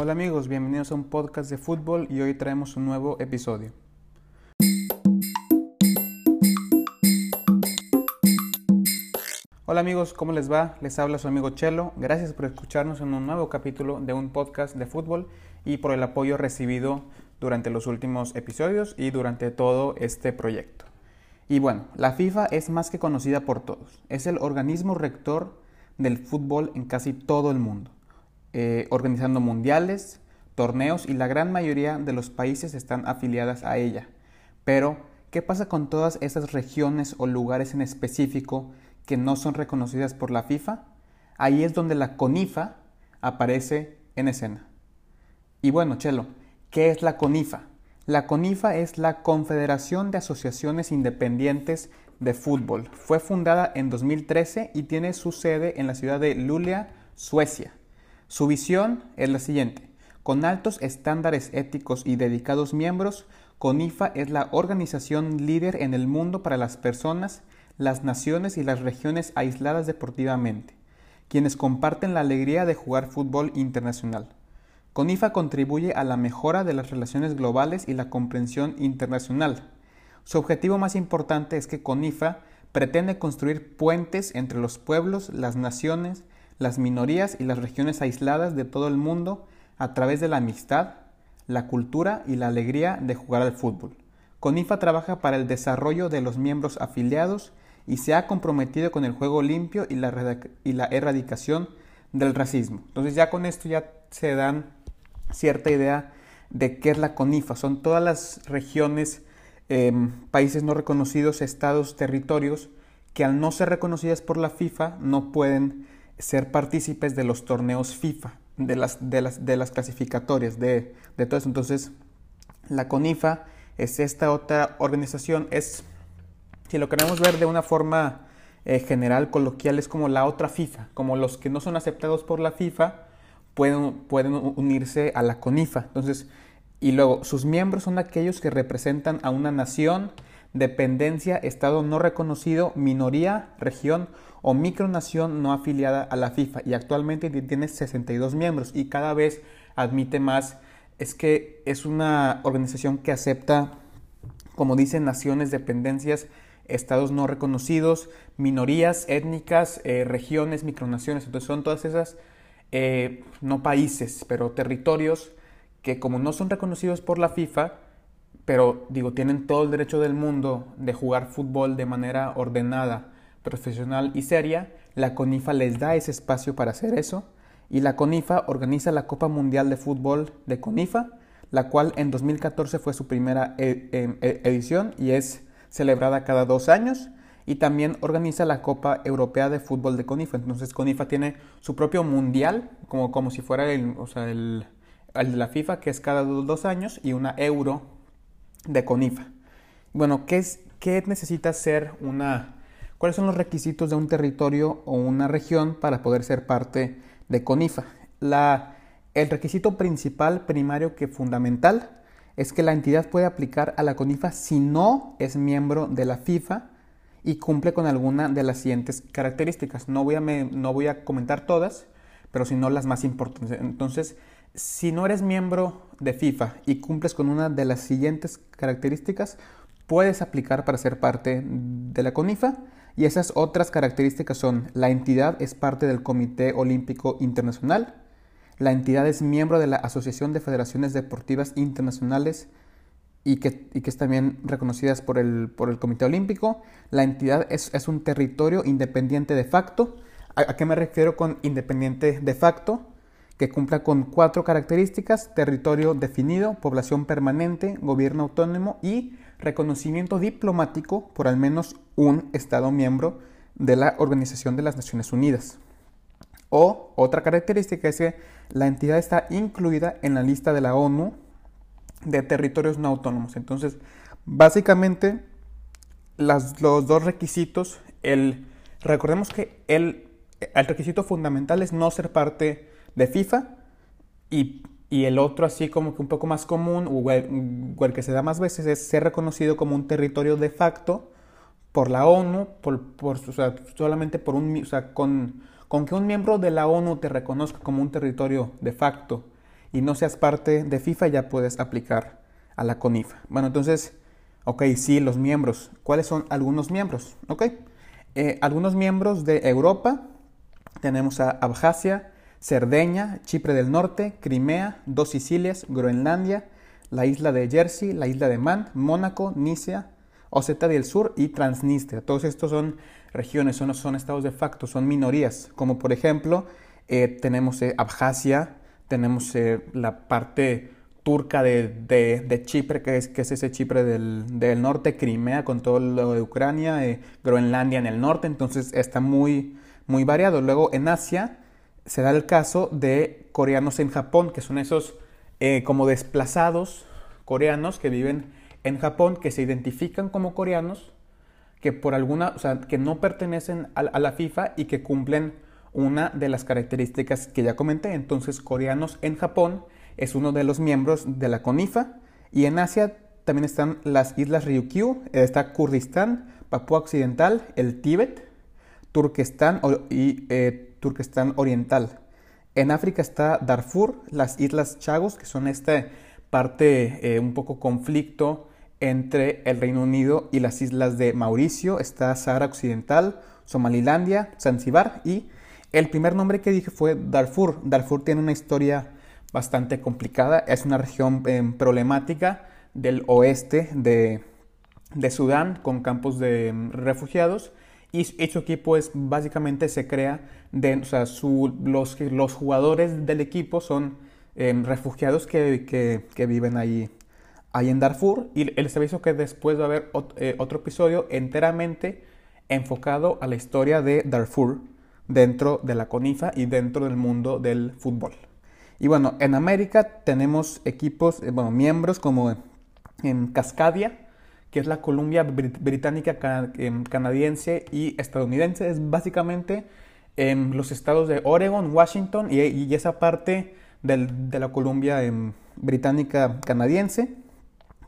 Hola amigos, bienvenidos a un podcast de fútbol y hoy traemos un nuevo episodio. Hola amigos, ¿cómo les va? Les habla su amigo Chelo. Gracias por escucharnos en un nuevo capítulo de un podcast de fútbol y por el apoyo recibido durante los últimos episodios y durante todo este proyecto. Y bueno, la FIFA es más que conocida por todos. Es el organismo rector del fútbol en casi todo el mundo, eh, organizando mundiales, torneos y la gran mayoría de los países están afiliadas a ella. Pero, ¿qué pasa con todas esas regiones o lugares en específico que no son reconocidas por la FIFA? Ahí es donde la CONIFA aparece en escena. Y bueno, Chelo, ¿qué es la CONIFA? La CONIFA es la Confederación de Asociaciones Independientes de Fútbol. Fue fundada en 2013 y tiene su sede en la ciudad de Luleå, Suecia. Su visión es la siguiente. Con altos estándares éticos y dedicados miembros, CONIFA es la organización líder en el mundo para las personas, las naciones y las regiones aisladas deportivamente, quienes comparten la alegría de jugar fútbol internacional. CONIFA contribuye a la mejora de las relaciones globales y la comprensión internacional. Su objetivo más importante es que CONIFA pretende construir puentes entre los pueblos, las naciones, las minorías y las regiones aisladas de todo el mundo a través de la amistad, la cultura y la alegría de jugar al fútbol. CONIFA trabaja para el desarrollo de los miembros afiliados y se ha comprometido con el juego limpio y la, y la erradicación del racismo. Entonces ya con esto ya se dan cierta idea de qué es la CONIFA. Son todas las regiones, em, países no reconocidos, estados, territorios, que al no ser reconocidas por la FIFA no pueden ser partícipes de los torneos FIFA, de las, de las, de las clasificatorias, de, de todo eso. Entonces, la CONIFA es esta otra organización, es, si lo queremos ver de una forma eh, general, coloquial, es como la otra FIFA, como los que no son aceptados por la FIFA, pueden, unirse a la CONIFA. Entonces, y luego, sus miembros son aquellos que representan a una nación, dependencia, estado no reconocido, minoría, región o micronación no afiliada a la FIFA. Y actualmente tiene 62 miembros y cada vez admite más. Es que es una organización que acepta, como dicen, naciones, dependencias, estados no reconocidos, minorías étnicas, eh, regiones, micronaciones. Entonces son todas esas eh, no países, pero territorios que como no son reconocidos por la FIFA, pero digo, tienen todo el derecho del mundo de jugar fútbol de manera ordenada, profesional y seria, la CONIFA les da ese espacio para hacer eso. Y la CONIFA organiza la Copa Mundial de Fútbol de CONIFA, la cual en 2014 fue su primera e, em, e, edición y es celebrada cada dos años. Y también organiza la Copa Europea de Fútbol de CONIFA. Entonces CONIFA tiene su propio mundial, como, como si fuera el, o sea, el, de la FIFA, que es cada dos, años, y una Euro de CONIFA. Bueno, ¿qué, es, ¿qué necesita ser una... ¿Cuáles son los requisitos de un territorio o una región para poder ser parte de CONIFA? La, el requisito principal, primario que fundamental, es que la entidad puede aplicar a la CONIFA si no es miembro de la FIFA y cumple con alguna de las siguientes características. No voy a, no voy a comentar todas, pero sino las más importantes. Entonces, si no eres miembro de FIFA y cumples con una de las siguientes características, puedes aplicar para ser parte de la CONIFA. Y esas otras características son, la entidad es parte del Comité Olímpico Internacional, la entidad es miembro de la Asociación de Federaciones Deportivas Internacionales y que, y que es también reconocidas por el, por el Comité Olímpico. La entidad es, es un territorio independiente de facto. ¿A, qué me refiero con independiente de facto? Que cumpla con cuatro características, territorio definido, población permanente, gobierno autónomo y reconocimiento diplomático por al menos un Estado miembro de la Organización de las Naciones Unidas. O otra característica es que la entidad está incluida en la lista de la ONU de territorios no autónomos. Entonces, básicamente, los dos requisitos, el, recordemos que el, el, requisito fundamental es no ser parte de FIFA y, y, el otro así como que un poco más común, o el, que se da más veces, es ser reconocido como un territorio de facto por la ONU, por, por solamente por un, o sea, con, con que un miembro de la ONU te reconozca como un territorio de facto y no seas parte de FIFA, ya puedes aplicar a la CONIFA. Bueno, entonces, ok, sí, los miembros. ¿Cuáles son algunos miembros? Ok, eh, algunos miembros de Europa. Tenemos a Abjasia, Cerdeña, Chipre del Norte, Crimea, dos Sicilias, Groenlandia, la isla de Jersey, la isla de Man, Mónaco, Nicea, Oseta del Sur y Transnistria. Todos estos son regiones, son, estados de facto, son minorías, como por ejemplo eh, tenemos eh, Abjasia, tenemos eh, la parte turca de, Chipre, que es, ese Chipre del, norte, Crimea con todo lo de Ucrania, Groenlandia en el norte, entonces está muy variado. Luego en Asia se da el caso de coreanos en Japón, que son esos como desplazados coreanos que viven en Japón, que se identifican como coreanos, que por alguna, o que no pertenecen a, la FIFA y que cumplen una de las características que ya comenté. Entonces, coreanos en Japón es uno de los miembros de la CONIFA y en Asia también están las islas Ryukyu, está Kurdistán, Papúa Occidental, el Tíbet, Turquestán y eh, Turquestán Oriental. En África está Darfur, las islas Chagos, que son esta parte eh, un poco conflicto entre el Reino Unido y las islas de Mauricio, está Sahara Occidental, Somalilandia, Zanzibar y el primer nombre que dije fue Darfur. Darfur tiene una historia bastante complicada, es una región em, problemática del oeste de, Sudán con campos de em, refugiados y su equipo es básicamente se crea de, o sea, los, los jugadores del equipo son em, refugiados que, que viven ahí ahí en Darfur y el servicio que después va a haber eh, otro episodio enteramente enfocado a la historia de Darfur dentro de la CONIFA y dentro del mundo del fútbol. Y bueno, en América tenemos equipos, eh, bueno, miembros como en Cascadia, que es la Columbia Británica em, Canadiense y Estadounidense, es básicamente en los estados de Oregon, Washington y, esa parte de la Columbia em, Británica Canadiense.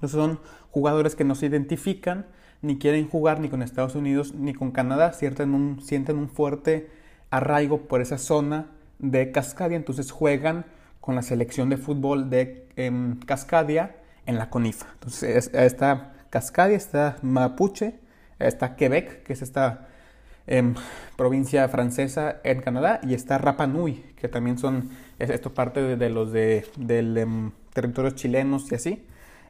Son jugadores que no se identifican, ni quieren jugar ni con Estados Unidos ni con Canadá, sienten un, sienten un fuerte arraigo por esa zona de Cascadia, entonces juegan con la selección de fútbol de em, Cascadia en la CONIFA. Entonces está Cascadia, está Mapuche, está Quebec, que es esta em, provincia francesa en Canadá, y está Rapa Nui, que también son, esto parte de, los de, del em, territorios chilenos y así.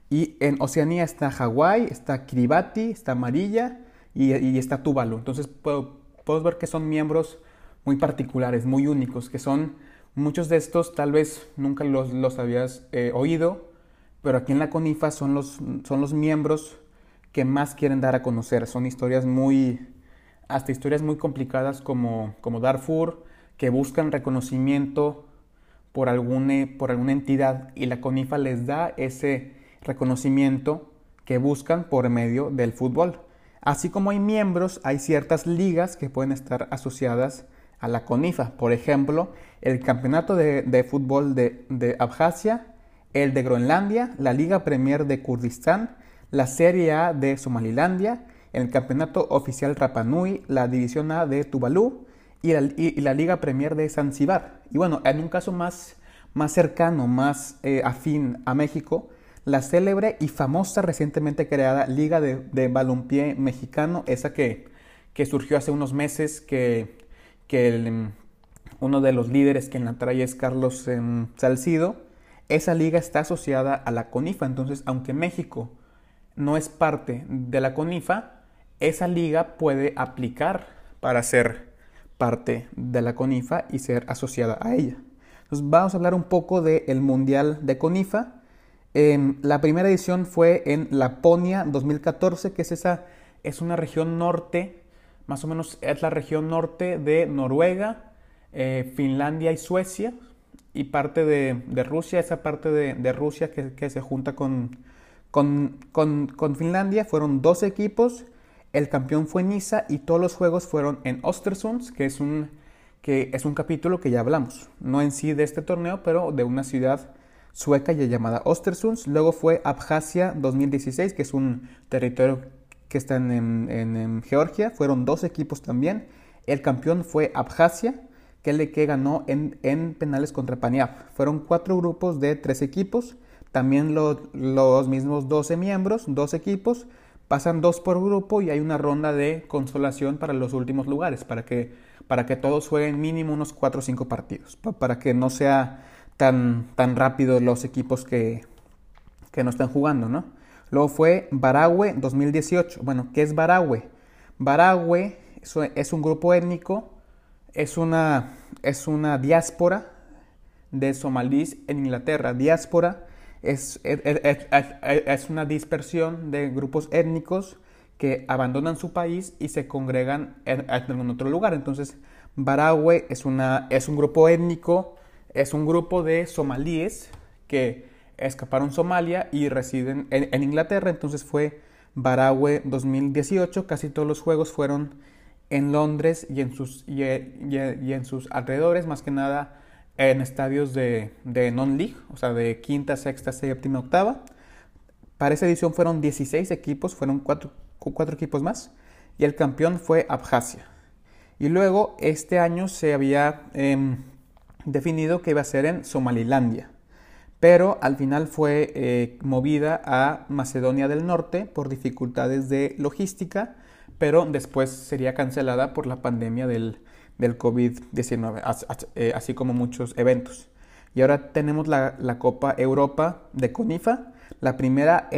Y en Oceanía está Hawái, está Kiribati, está Amarilla y, está Tuvalu. Entonces podemos ver que son miembros muy particulares, muy únicos, que son muchos de estos tal vez nunca los, los habías eh, oído, pero aquí en la CONIFA son los, son los miembros que más quieren dar a conocer. Son historias muy, hasta historias muy complicadas como, como Darfur, que buscan reconocimiento por, algún, por alguna entidad y la CONIFA les da ese reconocimiento que buscan por medio del fútbol. Así como hay miembros, hay ciertas ligas que pueden estar asociadas a la CONIFA. Por ejemplo, el Campeonato de, Fútbol de, de, Abjasia, el de Groenlandia, la Liga Premier de Kurdistán, la Serie A de Somalilandia, el Campeonato Oficial Rapanui, la División A de Tuvalu y la, Liga Premier de Zanzibar. Y bueno, en un caso más, más cercano, más eh, afín a México, la célebre y famosa recientemente creada Liga de, de Balompié Mexicano, esa que, que, surgió hace unos meses, que, que uno de los líderes que la trae es Carlos em, Salcido, esa liga está asociada a la CONIFA, entonces aunque México no es parte de la CONIFA, esa liga puede aplicar para ser parte de la CONIFA y ser asociada a ella. Entonces vamos a hablar un poco del Mundial de CONIFA. Em, la primera edición fue en Laponia 2014, que es esa, es una región norte, más o menos es la región norte de Noruega, eh, Finlandia y Suecia, y parte de, Rusia, esa parte de, Rusia que, se junta con, con, Finlandia, fueron dos equipos, el campeón fue Niza y todos los juegos fueron en Ostersund, que es un, que es un capítulo que ya hablamos, no en sí de este torneo, pero de una ciudad sueca ya llamada Ostersund. Luego fue Abjasia 2016, que es un territorio que está en, Georgia. Fueron dos equipos también. El campeón fue Abjasia, que le que ganó en, en, penales contra Paniaf. Fueron cuatro grupos de tres equipos, también los mismos 12 miembros, dos equipos, pasan dos por grupo y hay una ronda de consolación para los últimos lugares, para que, para que todos jueguen mínimo unos 4 o 5 partidos, para que no sea tan, tan rápido los equipos que, que no están jugando, ¿no? Luego fue Baragüe 2018. Bueno, ¿qué es Baragüe? Baragüe es un grupo étnico, es una, es una diáspora de somalíes en Inglaterra. Diáspora es, es, una dispersión de grupos étnicos que abandonan su país y se congregan en, algún otro lugar. Entonces, Baragüe es, una, es un grupo étnico, es un grupo de somalíes que escaparon Somalia y residen en, Inglaterra. Entonces fue Baragüe 2018. Casi todos los juegos fueron en Londres y en sus, y, en sus alrededores, más que nada en estadios de, non-league, o sea, de quinta, sexta, séptima, octava. Para esa edición fueron 16 equipos, fueron cuatro, equipos más, y el campeón fue Abjasia. Y luego este año se había em, definido que iba a ser en Somalilandia, pero al final fue eh, movida a Macedonia del Norte por dificultades de logística, pero después sería cancelada por la pandemia del, del COVID-19, eh, así como muchos eventos. Y ahora tenemos la, Copa Europa de CONIFA. La primera,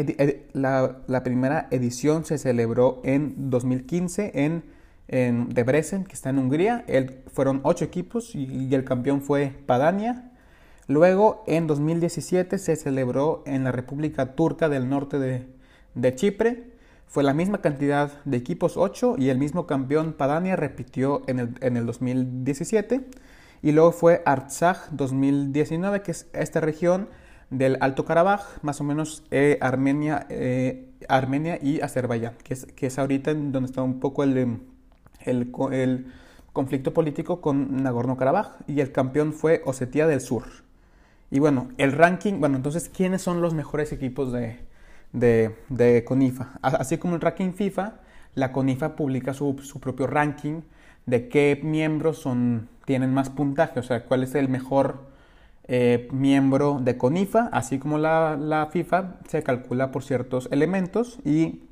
la, primera, edición se celebró en 2015 en, en Debrecen, que está en Hungría. fueron ocho equipos y, el campeón fue Padania. Luego, en 2017, se celebró en la República Turca del Norte de, de Chipre. Fue la misma cantidad de equipos, 8, y el mismo campeón Padania repitió en el, en el 2017. Y luego fue Artsakh 2019, que es esta región del Alto Karabaj, más o menos eh, Armenia, eh, Armenia y Azerbaiyán, que es, que es ahorita donde está un poco el, el, el conflicto político con Nagorno-Karabaj. Y el campeón fue Osetia del Sur. Y bueno, el ranking, bueno, entonces, ¿quiénes son los mejores equipos de, de, CONIFA. Así como el ranking FIFA, la CONIFA publica su, propio ranking de qué miembros son, tienen más puntaje, o sea, cuál es el mejor eh, miembro de CONIFA, así como la, la, FIFA se calcula por ciertos elementos y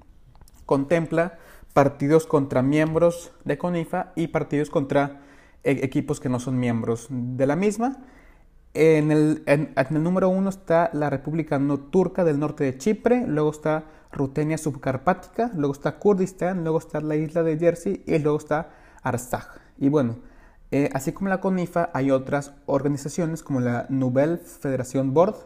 contempla partidos contra miembros de CONIFA y partidos contra e, equipos que no son miembros de la misma en el, número uno está la República no Turca del norte de Chipre, luego está Rutenia subcarpática, luego está Kurdistán, luego está la isla de Jersey y luego está Artsakh. Y bueno, eh, así como la CONIFA, hay otras organizaciones como la Nobel Federation Board,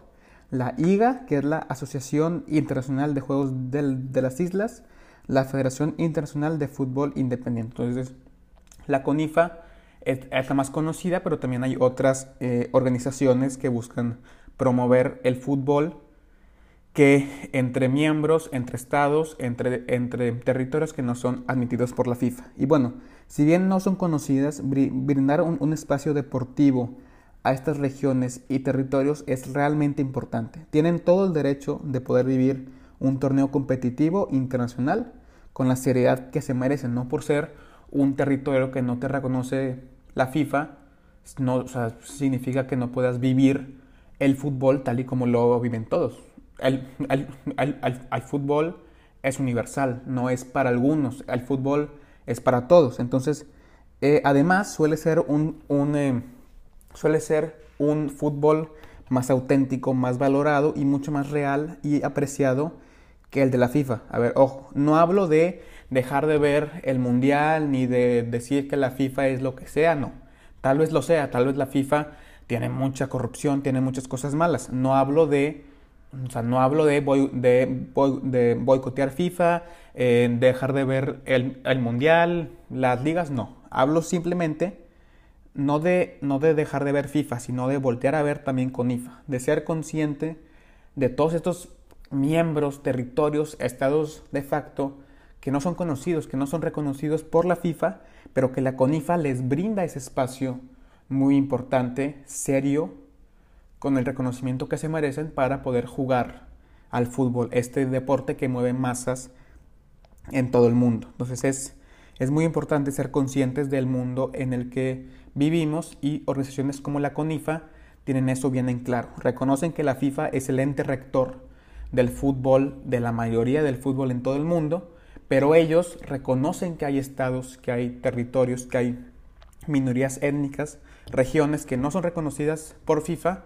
la IGA, que es la Asociación Internacional de Juegos de las Islas, la Federación Internacional de Fútbol Independiente. Entonces, la CONIFA es, más conocida, pero también hay otras eh, organizaciones que buscan promover el fútbol que entre miembros, entre estados, entre, entre territorios que no son admitidos por la FIFA. Y bueno, si bien no son conocidas, brindar un, espacio deportivo a estas regiones y territorios es realmente importante. Tienen todo el derecho de poder vivir un torneo competitivo internacional con la seriedad que se merecen, no por ser un territorio que no te reconoce la FIFA no significa que no puedas vivir el fútbol tal y como lo viven todos. El, fútbol es universal, no es para algunos, el fútbol es para todos. Entonces, eh, además suele ser un, eh, suele ser un fútbol más auténtico, más valorado y mucho más real y apreciado que el de la FIFA. A ver, ojo, no hablo de dejar de ver el mundial ni de decir que la FIFA es lo que sea, no. Tal vez lo sea, tal vez la FIFA tiene mucha corrupción, tiene muchas cosas malas. No hablo de, o sea, no hablo de, de, boicotear FIFA, eh, dejar de ver el, el, mundial, las ligas, no. Hablo simplemente no de, no de dejar de ver FIFA, sino de voltear a ver también con IFA, de ser consciente de todos estos miembros, territorios, estados de facto que no son conocidos, que no son reconocidos por la FIFA, pero que la CONIFA les brinda ese espacio muy importante, serio, con el reconocimiento que se merecen para poder jugar al fútbol, este deporte que mueve masas en todo el mundo. Entonces es, es muy importante ser conscientes del mundo en el que vivimos y organizaciones como la CONIFA tienen eso bien en claro. Reconocen que la FIFA es el ente rector del fútbol, de la mayoría del fútbol en todo el mundo, pero ellos reconocen que hay estados, que hay territorios, que hay minorías étnicas, regiones que no son reconocidas por FIFA,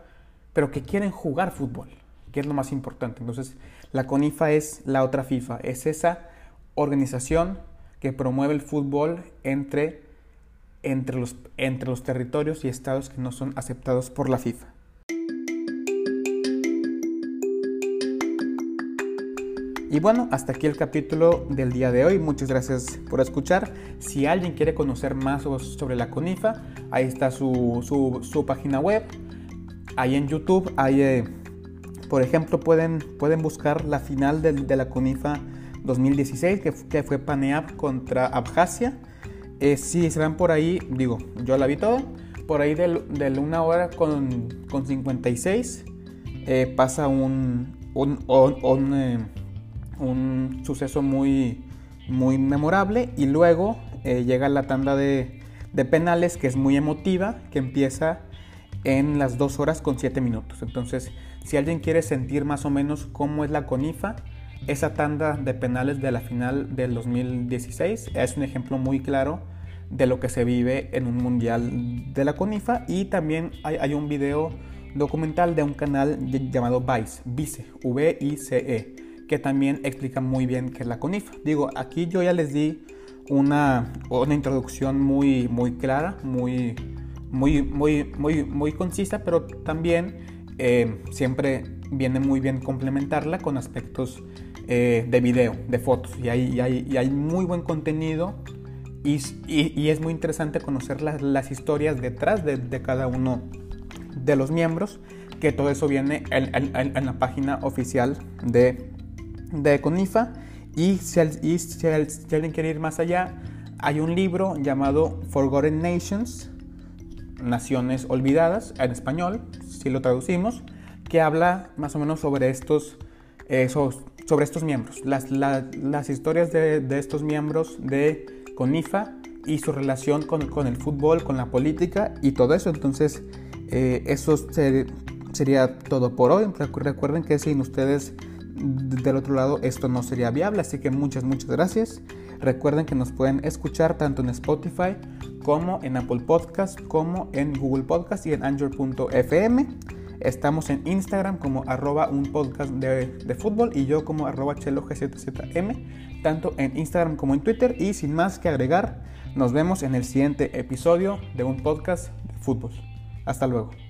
pero que quieren jugar fútbol, que es lo más importante. Entonces, la CONIFA es la otra FIFA, es esa organización que promueve el fútbol entre, entre, los, entre los territorios y estados que no son aceptados por la FIFA. Y bueno, hasta aquí el capítulo del día de hoy. Muchas gracias por escuchar. Si alguien quiere conocer más sobre la CONIFA, ahí está su, su, página web. Ahí en YouTube, ahí, eh, por ejemplo, pueden, pueden buscar la final de, de la CONIFA 2016, que, que fue Paneap contra Abjasia. Eh, si se van por ahí, digo, yo la vi todo. Por ahí de, una hora con, con 56 eh, pasa un, un, un eh, un suceso muy, muy memorable y luego eh, llega la tanda de, penales que es muy emotiva, que empieza en las 2 horas con 7 minutos. Entonces, si alguien quiere sentir más o menos cómo es la CONIFA, esa tanda de penales de la final del 2016 es un ejemplo muy claro de lo que se vive en un mundial de la CONIFA y también hay, hay un video documental de un canal llamado Vice, Vice, V-I-C-E que también explica muy bien qué es la CONIFA. Digo, aquí yo ya les di una, una introducción muy, muy clara, muy, muy, muy, muy, muy concisa, pero también eh, siempre viene muy bien complementarla con aspectos eh, de video, de fotos. Y hay, hay, hay muy buen contenido y, y, es muy interesante conocer las, las historias detrás de, de, cada uno de los miembros, que todo eso viene en, la página oficial de de CONIFA y si, alguien quiere ir más allá, hay un libro llamado Forgotten Nations, Naciones Olvidadas, en español, si lo traducimos, que habla más o menos sobre estos, esos, sobre estos miembros, las, las historias de, de, estos miembros de CONIFA y su relación con, con, el fútbol, con la política y todo eso. Entonces, eh, eso sería todo por hoy. Recuerden que sin ustedes del otro lado esto no sería viable. Así que muchas, muchas gracias. Recuerden que nos pueden escuchar tanto en Spotify como en Apple Podcast, como en Google Podcast y en Anchor.fm. Estamos en Instagram como arroba un podcast de, de fútbol y yo como arroba chelo gzzm, tanto en Instagram como en Twitter. Y sin más que agregar, nos vemos en el siguiente episodio de un podcast de fútbol. Hasta luego.